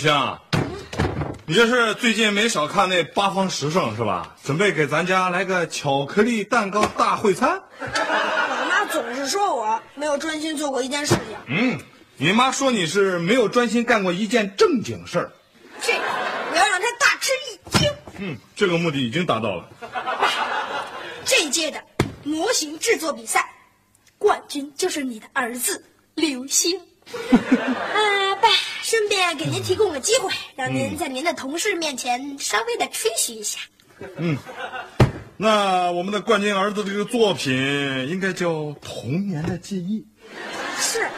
刘星，你这是最近没少看那八方时尚是吧？准备给咱家来个巧克力蛋糕大会餐？我妈总是说我没有专心做过一件事情，嗯，你妈说你是没有专心干过一件正经事儿。这个我要让她大吃一惊。嗯，这个目的已经达到了。这一届的模型制作比赛，冠军就是你的儿子刘星。啊，爸，顺便给您提供个机会，让您在您的同事面前稍微的吹嘘一下。嗯那我们的冠军儿子这个作品应该叫《童年的记忆》，是，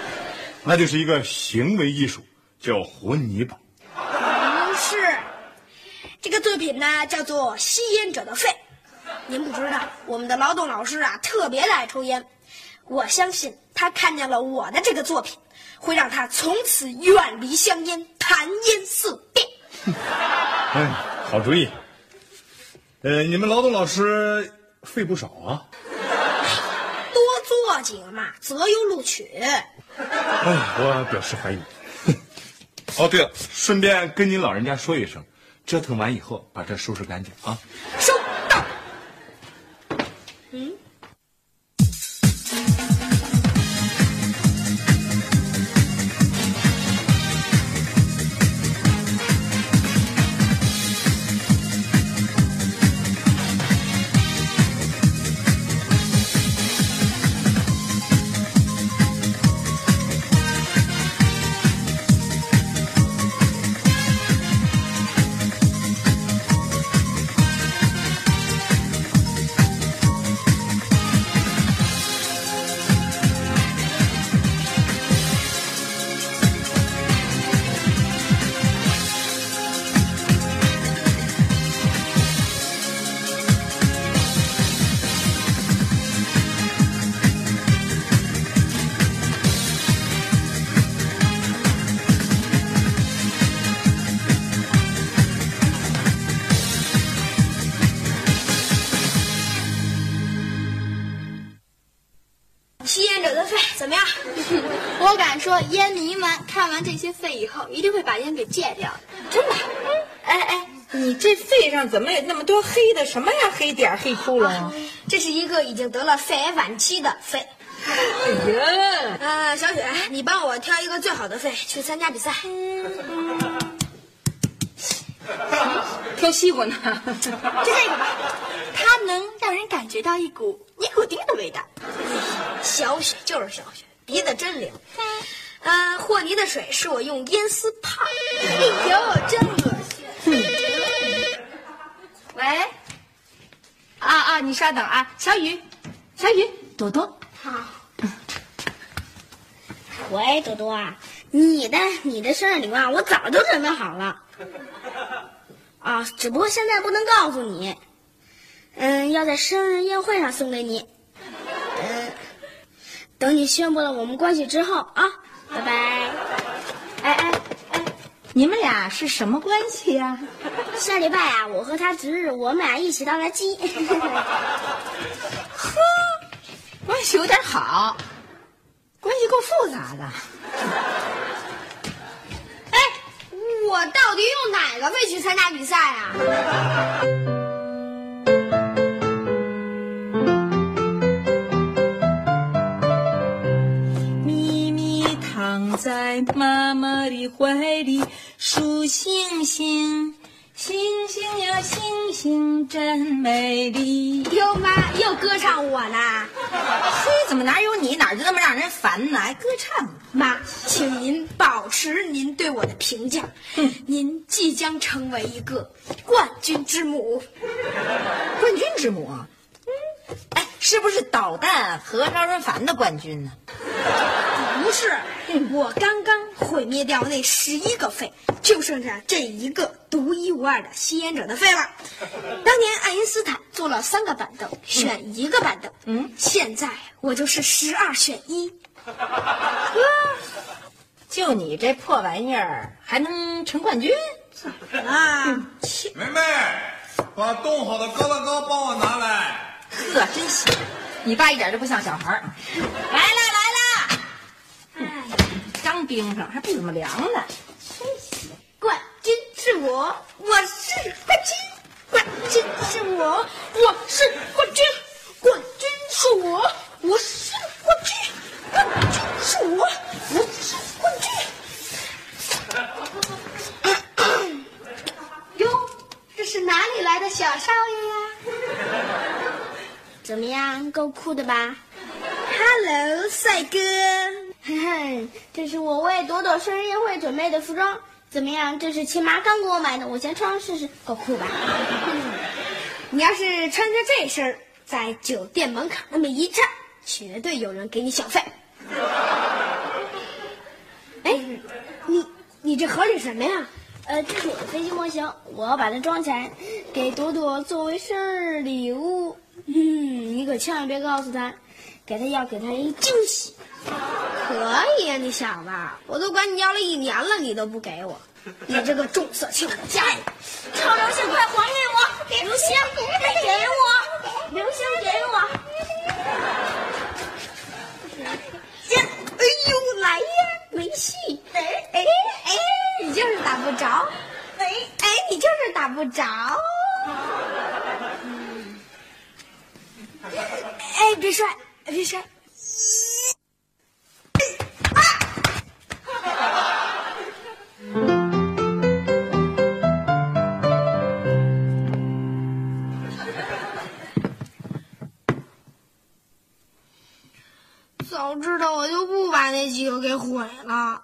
那就是一个行为艺术，叫混泥巴。不是？这个作品呢，叫做《吸烟者的肺》。您不知道，我们的劳动老师啊，特别的爱抽烟。我相信他看见了我的这个作品，会让他从此远离香烟，谈烟色变。哎，好主意。呃，你们劳动老师费不少啊。多做几个嘛，择优录取。哎，我表示怀疑。哦，对了，顺便跟您老人家说一声，折腾完以后把这收拾干净啊。收到。嗯，上怎么有那么多黑的？什么呀？黑点儿、黑窟窿啊？这是一个已经得了肺癌晚期的肺。哎呀，呃，小雪，你帮我挑一个最好的肺去参加比赛。挑西瓜呢？就 这个吧。它能让人感觉到一股尼古丁的味道。小雪就是小雪，鼻子真灵。呃，和泥的水是我用烟丝泡。哎呦，真恶心！喂，啊啊，你稍等啊，小雨，小雨，朵朵，好喂，朵朵啊，你的你的生日礼物啊，我早就准备好了。啊，只不过现在不能告诉你。嗯，要在生日宴会上送给你。嗯，等你宣布了我们关系之后啊，拜拜。你们俩是什么关系呀、下礼拜啊，我和他值日，我们俩一起当个鸡。呵，关系有点好，关系够复杂的。哎，我到底用哪个位去参加比赛啊？咪咪躺在妈妈的怀里数星星，星星呀星星真美丽。哟妈，又歌唱我呢。嘿，怎么哪有你哪就那么让人烦呢？还歌唱？妈，请您保持您对我的评价。您即将成为一个冠军之母。冠军之母啊？嗯，哎，是不是导弹和招人烦的冠军呢？不是，我刚刚毁灭掉那十一个肺，就剩下这一个独一无二的吸烟者的肺了。当年爱因斯坦做了三个板凳，选一个板凳。嗯，现在我就是十二选一。就你这破玩意儿还能成冠军？啊，梅梅，把冻好的疙瘩糕帮我拿来。呵，真行！你爸一点都不像小孩儿。来了来了，哎，刚冰上还不怎么凉呢。冠军是我，我是冠军，冠军是我，我是冠军，冠军是我，我是冠军，冠军是我，我是冠军。哟，这是哪里来的小少爷呀怎么样，够酷的吧？？Hello，帅哥。嘿嘿，这是我为朵朵生日宴会准备的服装，怎么样？这是亲妈刚给我买的，我先穿上试试，够酷吧？你要是穿着这身儿在酒店门口那么一站，绝对有人给你小费。哎，你你这盒里什么呀？呃，这是我的飞机模型，我要把它装起来，给朵朵作为生日礼物。嗯，你可千万别告诉她，给她要给她一惊喜。可以呀、你想吧，我都管你要了一年了，你都不给我，你这个重色轻友的家伙！超流星，快还给我！流星，快给我！流星，给我！呀，哎呦，来呀，没戏！哎哎哎，你就是打不着，哎哎，你就是打不着。哎，别摔，别摔！早知道我就不把那几个给毁了。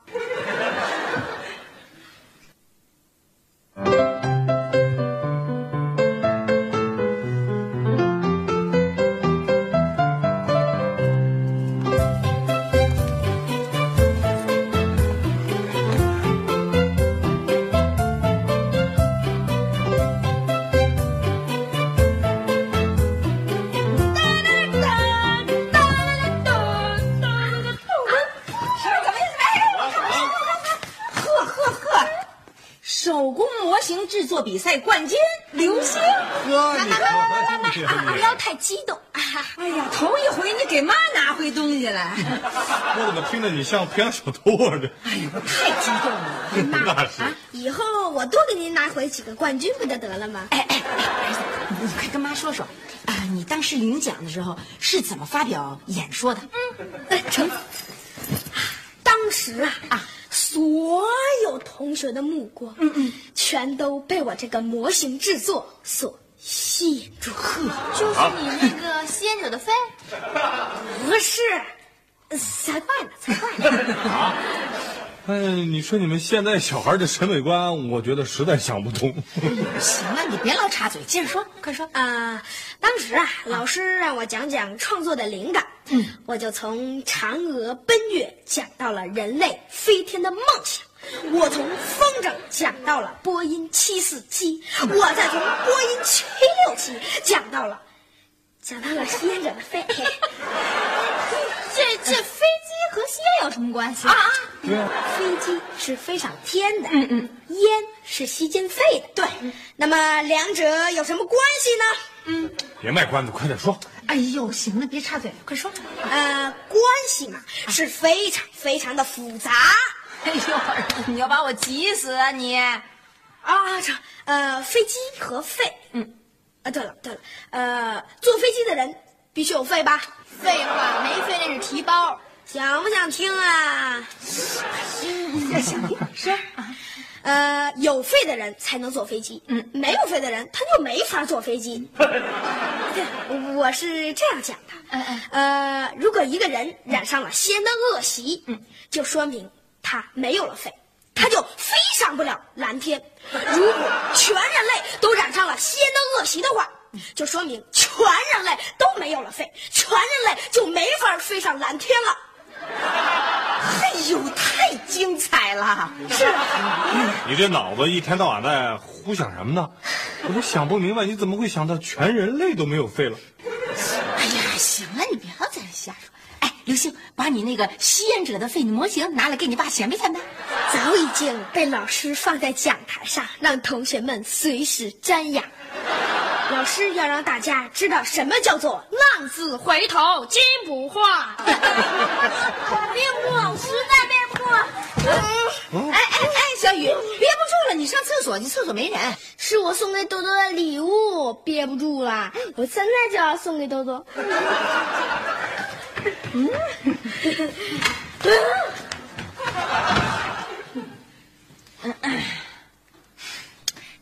头一回你给妈拿回东西来，我怎么听着你像培养小偷啊？这哎呀，我太激动了。那是。以后我多给您拿回几个冠军不就得了吗？哎哎哎，儿子，你快跟妈说说，啊，你当时领奖的时候是怎么发表演说的？嗯哎成。当时啊啊，所有同学的目光，嗯嗯，全都被我这个模型制作所吸引住。就是你那个吸烟者的肺，不是，才怪呢，才怪呢！啊哎，你说你们现在小孩的审美观，我觉得实在想不通。行了，你别老插嘴，接着说，快说。啊、当时啊，老师让我讲讲创作的灵感，嗯，我就从嫦娥奔月讲到了人类飞天的梦想，我从风筝讲到了波音七四七，我再从波音七六七讲到了，讲到了吸烟者的肺。这这飞机和吸烟有什么关系啊？飞机是飞上天的，嗯嗯，烟是吸进肺的，对。那么两者有什么关系呢？嗯别卖关子，快点说。哎呦，行了，别插嘴了，快说。呃，关系嘛是非常非常的复杂哎呦，你要把我急死啊你！啊。这呃，飞机和肺，嗯，啊，对了对了，呃，坐飞机的人必须有肺吧？废话，没肺那是提包。想不想听啊？想听说啊？呃，有肺的人才能坐飞机，嗯，没有肺的人他就没法坐飞机。对，我是这样讲的，呃，如果一个人染上了吸烟的恶习，嗯，就说明他没有了肺，他就飞上不了蓝天。如果全人类都染上了吸烟的恶习的话，就说明全人类都没有了肺，全人类就没法飞上蓝天了。哎呦，太精彩了！是啊，你这脑子一天到晚在胡想什么呢？我都想不明白，你怎么会想到全人类都没有肺了？哎呀，行了，你不要再瞎说。哎，刘星，把你那个吸烟者的肺的模型拿来给你爸显摆显摆。早已经被老师放在讲台上，让同学们随时瞻仰。老师要让大家知道什么叫做浪子回头金不换。憋不住，实在憋不住。哎哎哎，小雨，憋不住了，你上厕所去，厕所没人。是我送给多多的礼物，憋不住了，我现在就要送给多多。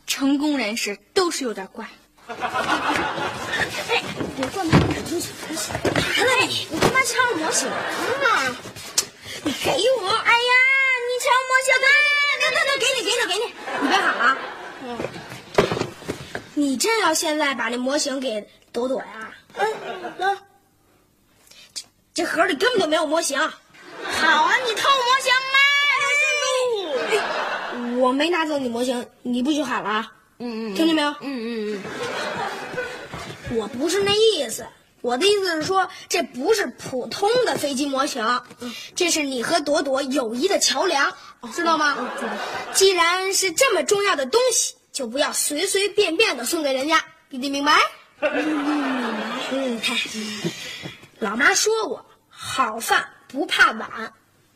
成功人士都是有点怪。哎，别转头，出去！拿来你，你干嘛抢我模型啊？你给我！哎呀，你抢模型的！等等等，给你，给你，给你，你别喊啊！嗯，你真要现在把那模型给朵朵呀？嗯，那这盒里根本就没有模型。好啊，你偷模型吗？我没拿走你模型，你不许喊了啊！嗯嗯，听见没有？嗯嗯嗯，我不是那意思，我的意思是说，这不是普通的飞机模型，这是你和朵朵友谊的桥梁，知道吗？既然是这么重要的东西，就不要随随便便的送给人家，你得明白。嗯，老妈说过，好饭不怕晚；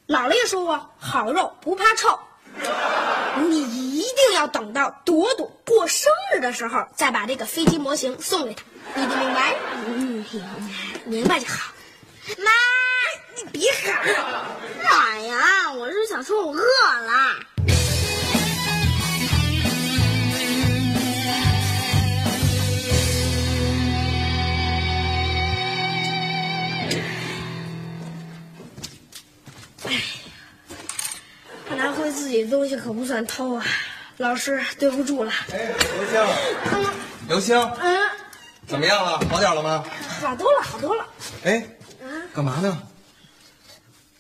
姥姥也说过，好肉不怕臭。你一定要等到朵朵过生日的时候，再把这个飞机模型送给她，你的明白？嗯，明白就好。妈，你别喊！哎呀，我是想说我饿了。拿回自己的东西可不算偷啊，老师对不住了。哎，刘星，刘星，嗯，怎么样了？好点了吗？好多了，好多了。哎，干嘛呢？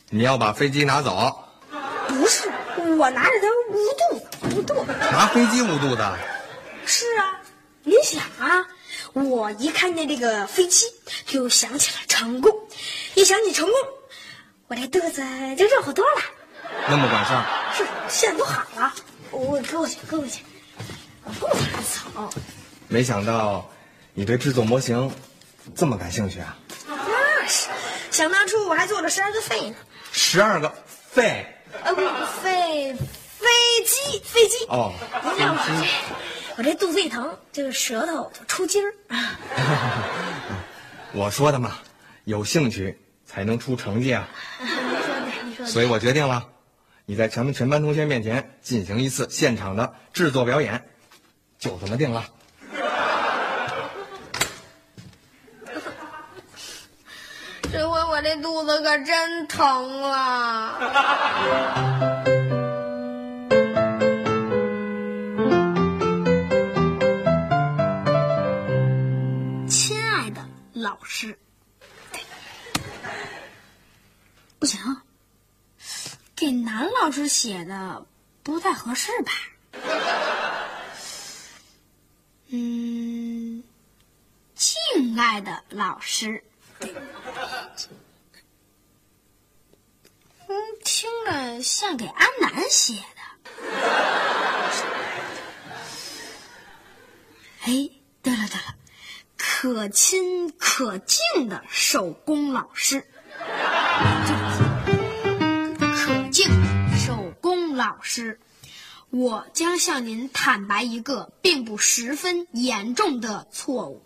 你要把飞机拿走？不是，我拿着它无度，无度。拿飞机无度的？是啊，你想啊，我一看见这个飞机，就想起了成功，一想起成功，我这肚子就热乎多了。那么管事儿？是，现在都好了。我给我去，给我去。我不怕草。没想到你对制作模型这么感兴趣啊！那是，想当初我还做了十二个肺呢。十二个肺呃，不，肺飞机，飞机。哦，您要我这，我这肚子一疼，这个舌头就抽筋儿。我说的嘛，有兴趣才能出成绩啊！你说的，你说的。所以我决定了，你在咱们全班同学面前进行一次现场的制作表演，就这么定了。这回我这肚子可真疼了。亲爱的老师，不行，给老师写的不太合适吧？嗯，敬爱的老师。嗯，听着像给安南写的。哎，对了对了，可亲可敬的手工老师，老师，我将向您坦白一个并不十分严重的错误。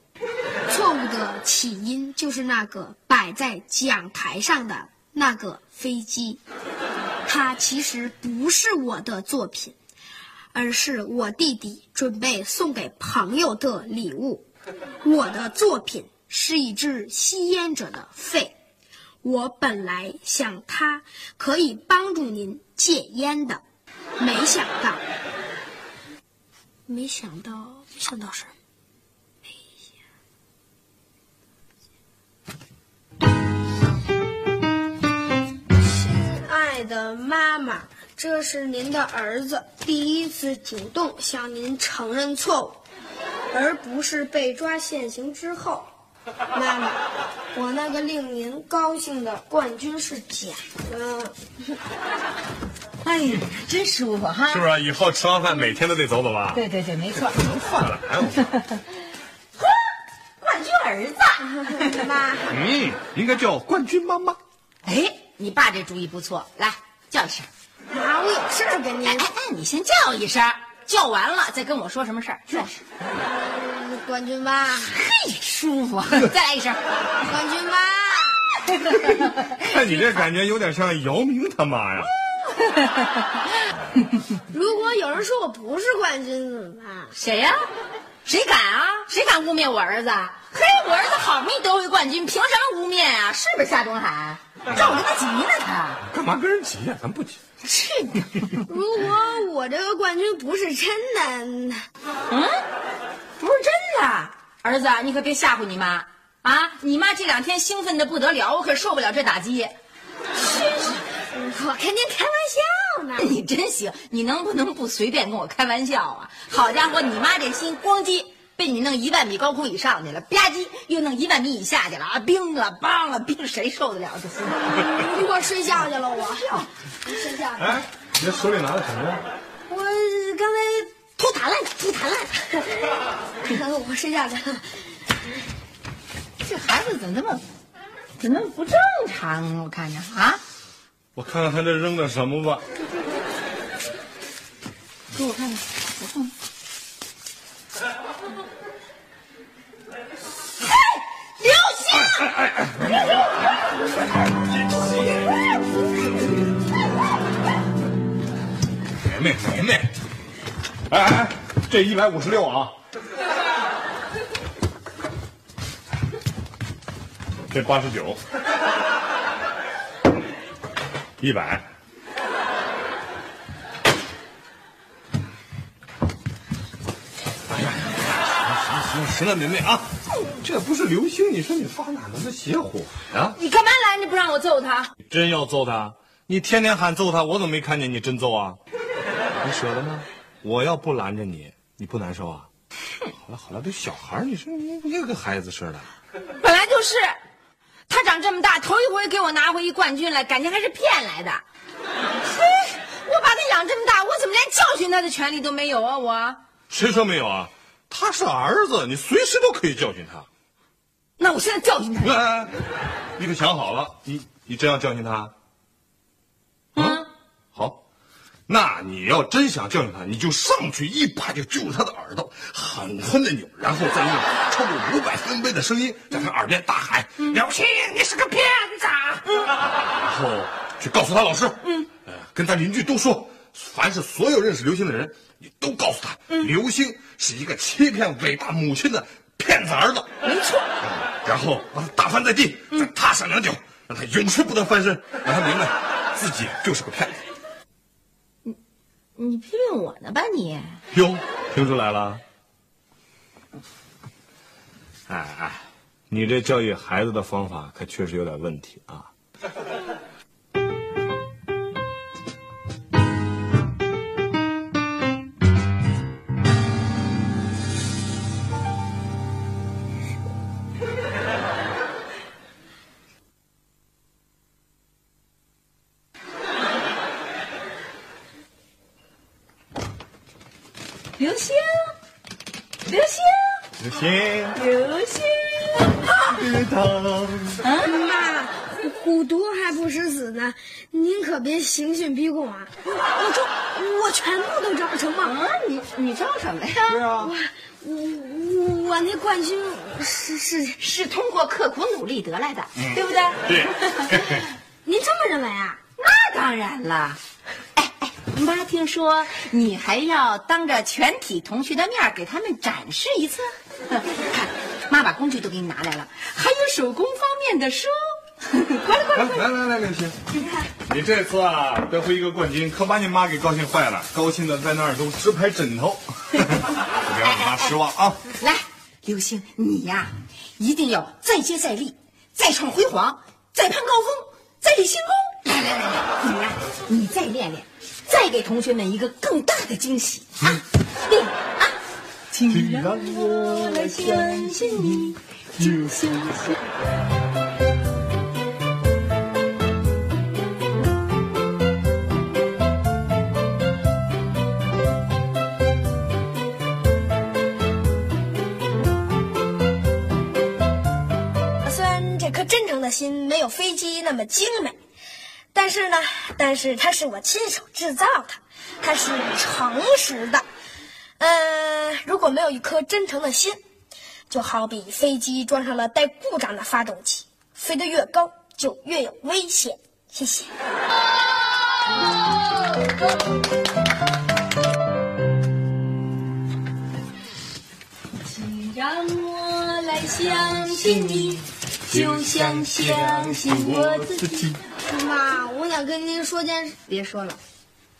错误的起因就是那个摆在讲台上的那个飞机，它其实不是我的作品，而是我弟弟准备送给朋友的礼物。我的作品是一只吸烟者的肺，我本来想它可以帮助您戒烟的，没想到，没想到，没想到什么？妈妈，这是您的儿子第一次主动向您承认错误，而不是被抓现行之后。妈妈，我那个令您高兴的冠军是假的。哎呀，真舒服哈！是不是？以后吃完饭每天都得走走吧？对对对，没错。能换了，哎呦，冠军儿子，妈，嗯，应该叫冠军妈妈。哎，你爸这主意不错，来叫一声。妈，我有事儿跟您哎。哎哎，你先叫一声，叫完了再跟我说什么事儿。就是，嗯冠军妈，嘿，舒服。再来一声。冠军妈。看你这感觉有点像姚明他妈呀。如果有人说我不是冠军怎么办？谁呀、谁敢啊？谁敢污蔑我儿子？嘿，我儿子好不容易得回冠军，凭什么污蔑啊？是不是夏东海？让我跟他急呢，他。干嘛跟人急呀、咱不急。去，如果我这个冠军不是真的，嗯，不是真的。儿子，你可别吓唬你妈啊！你妈这两天兴奋的不得了，我可受不了这打击。我跟您开玩笑呢。你真行，你能不能不随便跟我开玩笑啊？好家伙，你妈这心咣叽被你弄一万米高空以上去了，吧唧又弄一万米以下去了啊！冰了，梆了，冰，谁受得了这心？一会儿睡觉去了，我睡觉去了。哎，你这手里拿的什么呀？我刚才吐痰来了，吐痰来了。我睡觉去了。这孩子怎么那么，怎么那么不正常啊？我看着啊，我看看他这扔的什么吧。给我看看，我看看。嘿，刘星！梅梅梅梅，哎哎哎，这一百五十六啊，这八十九，一百。哎呀，行行行了，梅梅啊，这不是流星，你说你发哪门子邪火呀？你干嘛拦着不让我揍他？真要揍他？你天天喊揍他，我怎么没看见你真揍啊？你舍得吗？我要不拦着你，你不难受啊？好了好了，这小孩，你说你你跟孩子似的。本来就是，他长这么大头一回给我拿回一冠军来，感情还是骗来的。嘿，我把他养这么大，我怎么连教训他的权利都没有啊？我，谁说没有啊？他是儿子，你随时都可以教训他。那我现在教训他。哎，你可想好了，你你真要教训他？嗯，好，那你要真想教训他，你就上去一把就揪住他的耳朵，狠狠的扭，然后再用超过五百分贝的声音在他耳边大喊：“刘星，你是个骗子！”然后去告诉他老师，嗯，呃，跟他邻居都说，凡是所有认识刘星的人，你都告诉他，刘星是一个欺骗伟大母亲的骗子儿子。没错。然后把他打翻在地，再踏上两脚，让他永世不得翻身，让他明白自己就是个骗子。你批评我呢吧你？哟，听出来了？哎哎，你这教育孩子的方法可确实有点问题啊！刘星，刘星，绿糖，妈，虎毒还不食子呢，您可别刑讯逼供啊！我招，我全部都招成吗？啊，你你招什么呀？对啊，我我我那冠军是是，是通过刻苦努力得来的，对不对？对，您这么认为啊？那当然了。哎哎，妈听说你还要当着全体同学的面给他们展示一次。看，妈把工具都给你拿来了，还有手工方面的书。过来过来，来来来，刘星，你看，你这次啊得回一个冠军，可把你妈给高兴坏了，高兴的在那儿都直拍枕头，别让你妈失望啊！来，刘星，你呀，一定要再接再厉，再创辉煌，再攀高峰，再立新功。来来来来，你呀，你再练练，再给同学们一个更大的惊喜啊！练啊！请让我来相信你，就相信。虽然这颗真诚的心没有飞机那么精美，但是呢，但是它是我亲手制造的，它是诚实的。呃，如果没有一颗真诚的心，就好比飞机装上了带故障的发动机，飞得越高就越有危险。谢谢。请让我来相信你，就像相信我自己。妈，我想跟您说件事。别说了，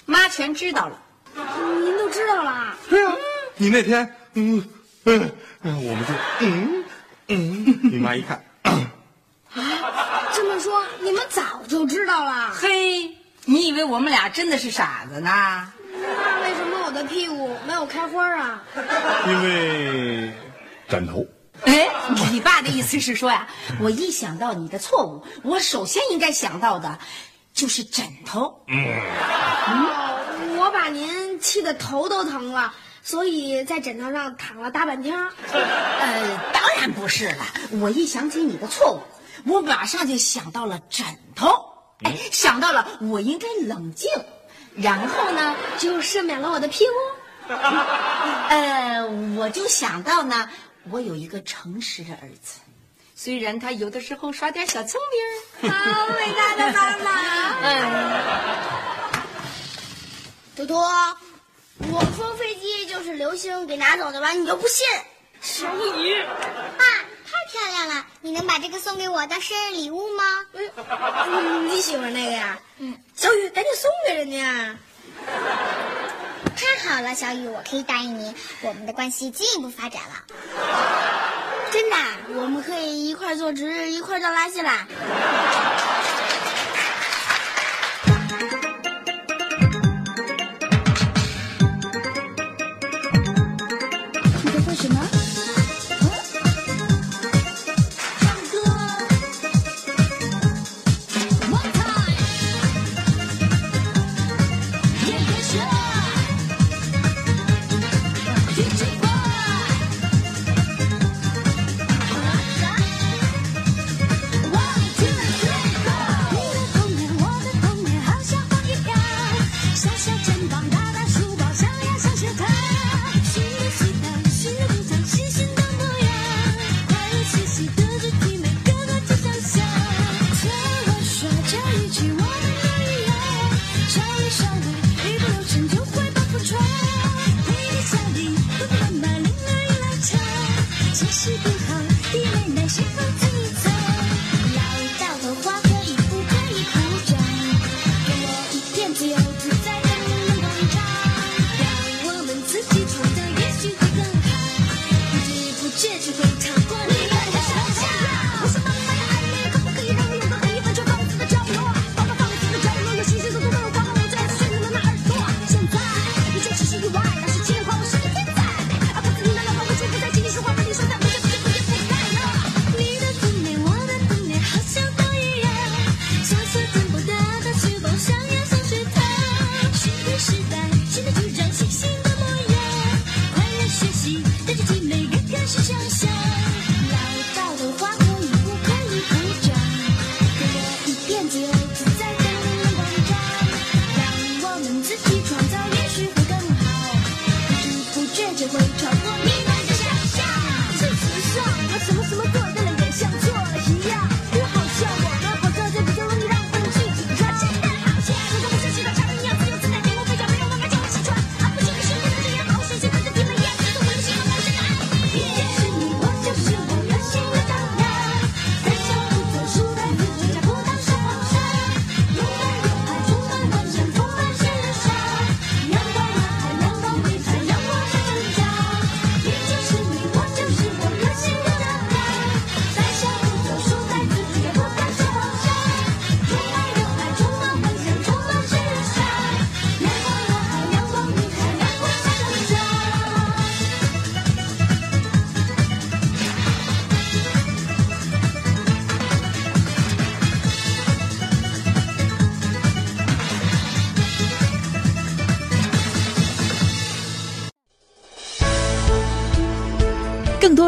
妈全知道了。您都知道了？对啊，你那天，嗯嗯嗯，我们就嗯嗯，你妈一看，啊这么说，你们早就知道了？嘿，你以为我们俩真的是傻子呢？那为什么我的屁股没有开花啊？因为枕头。哎，你爸的意思是说呀，我一想到你的错误，我首先应该想到的，就是枕头。哦，我把您气得头都疼了，所以在枕头上躺了大半天儿。呃，当然不是了。我一想起你的错误，我马上就想到了枕头，哎，想到了我应该冷静，然后呢，就赦免了我的屁股。呃，我就想到呢，我有一个诚实的儿子，虽然他有的时候耍点小聪明儿。好伟大的妈妈！嗯，多多，我说飞机就是流星给拿走的吧，你就不信？小雨，爸，太漂亮了！你能把这个送给我当生日礼物吗？嗯，你喜欢那个呀？嗯，小雨，赶紧送给人家。太好了，小雨，我可以答应你，我们的关系进一步发展了。真的，我们可以一块做值日，一块儿倒垃圾啦。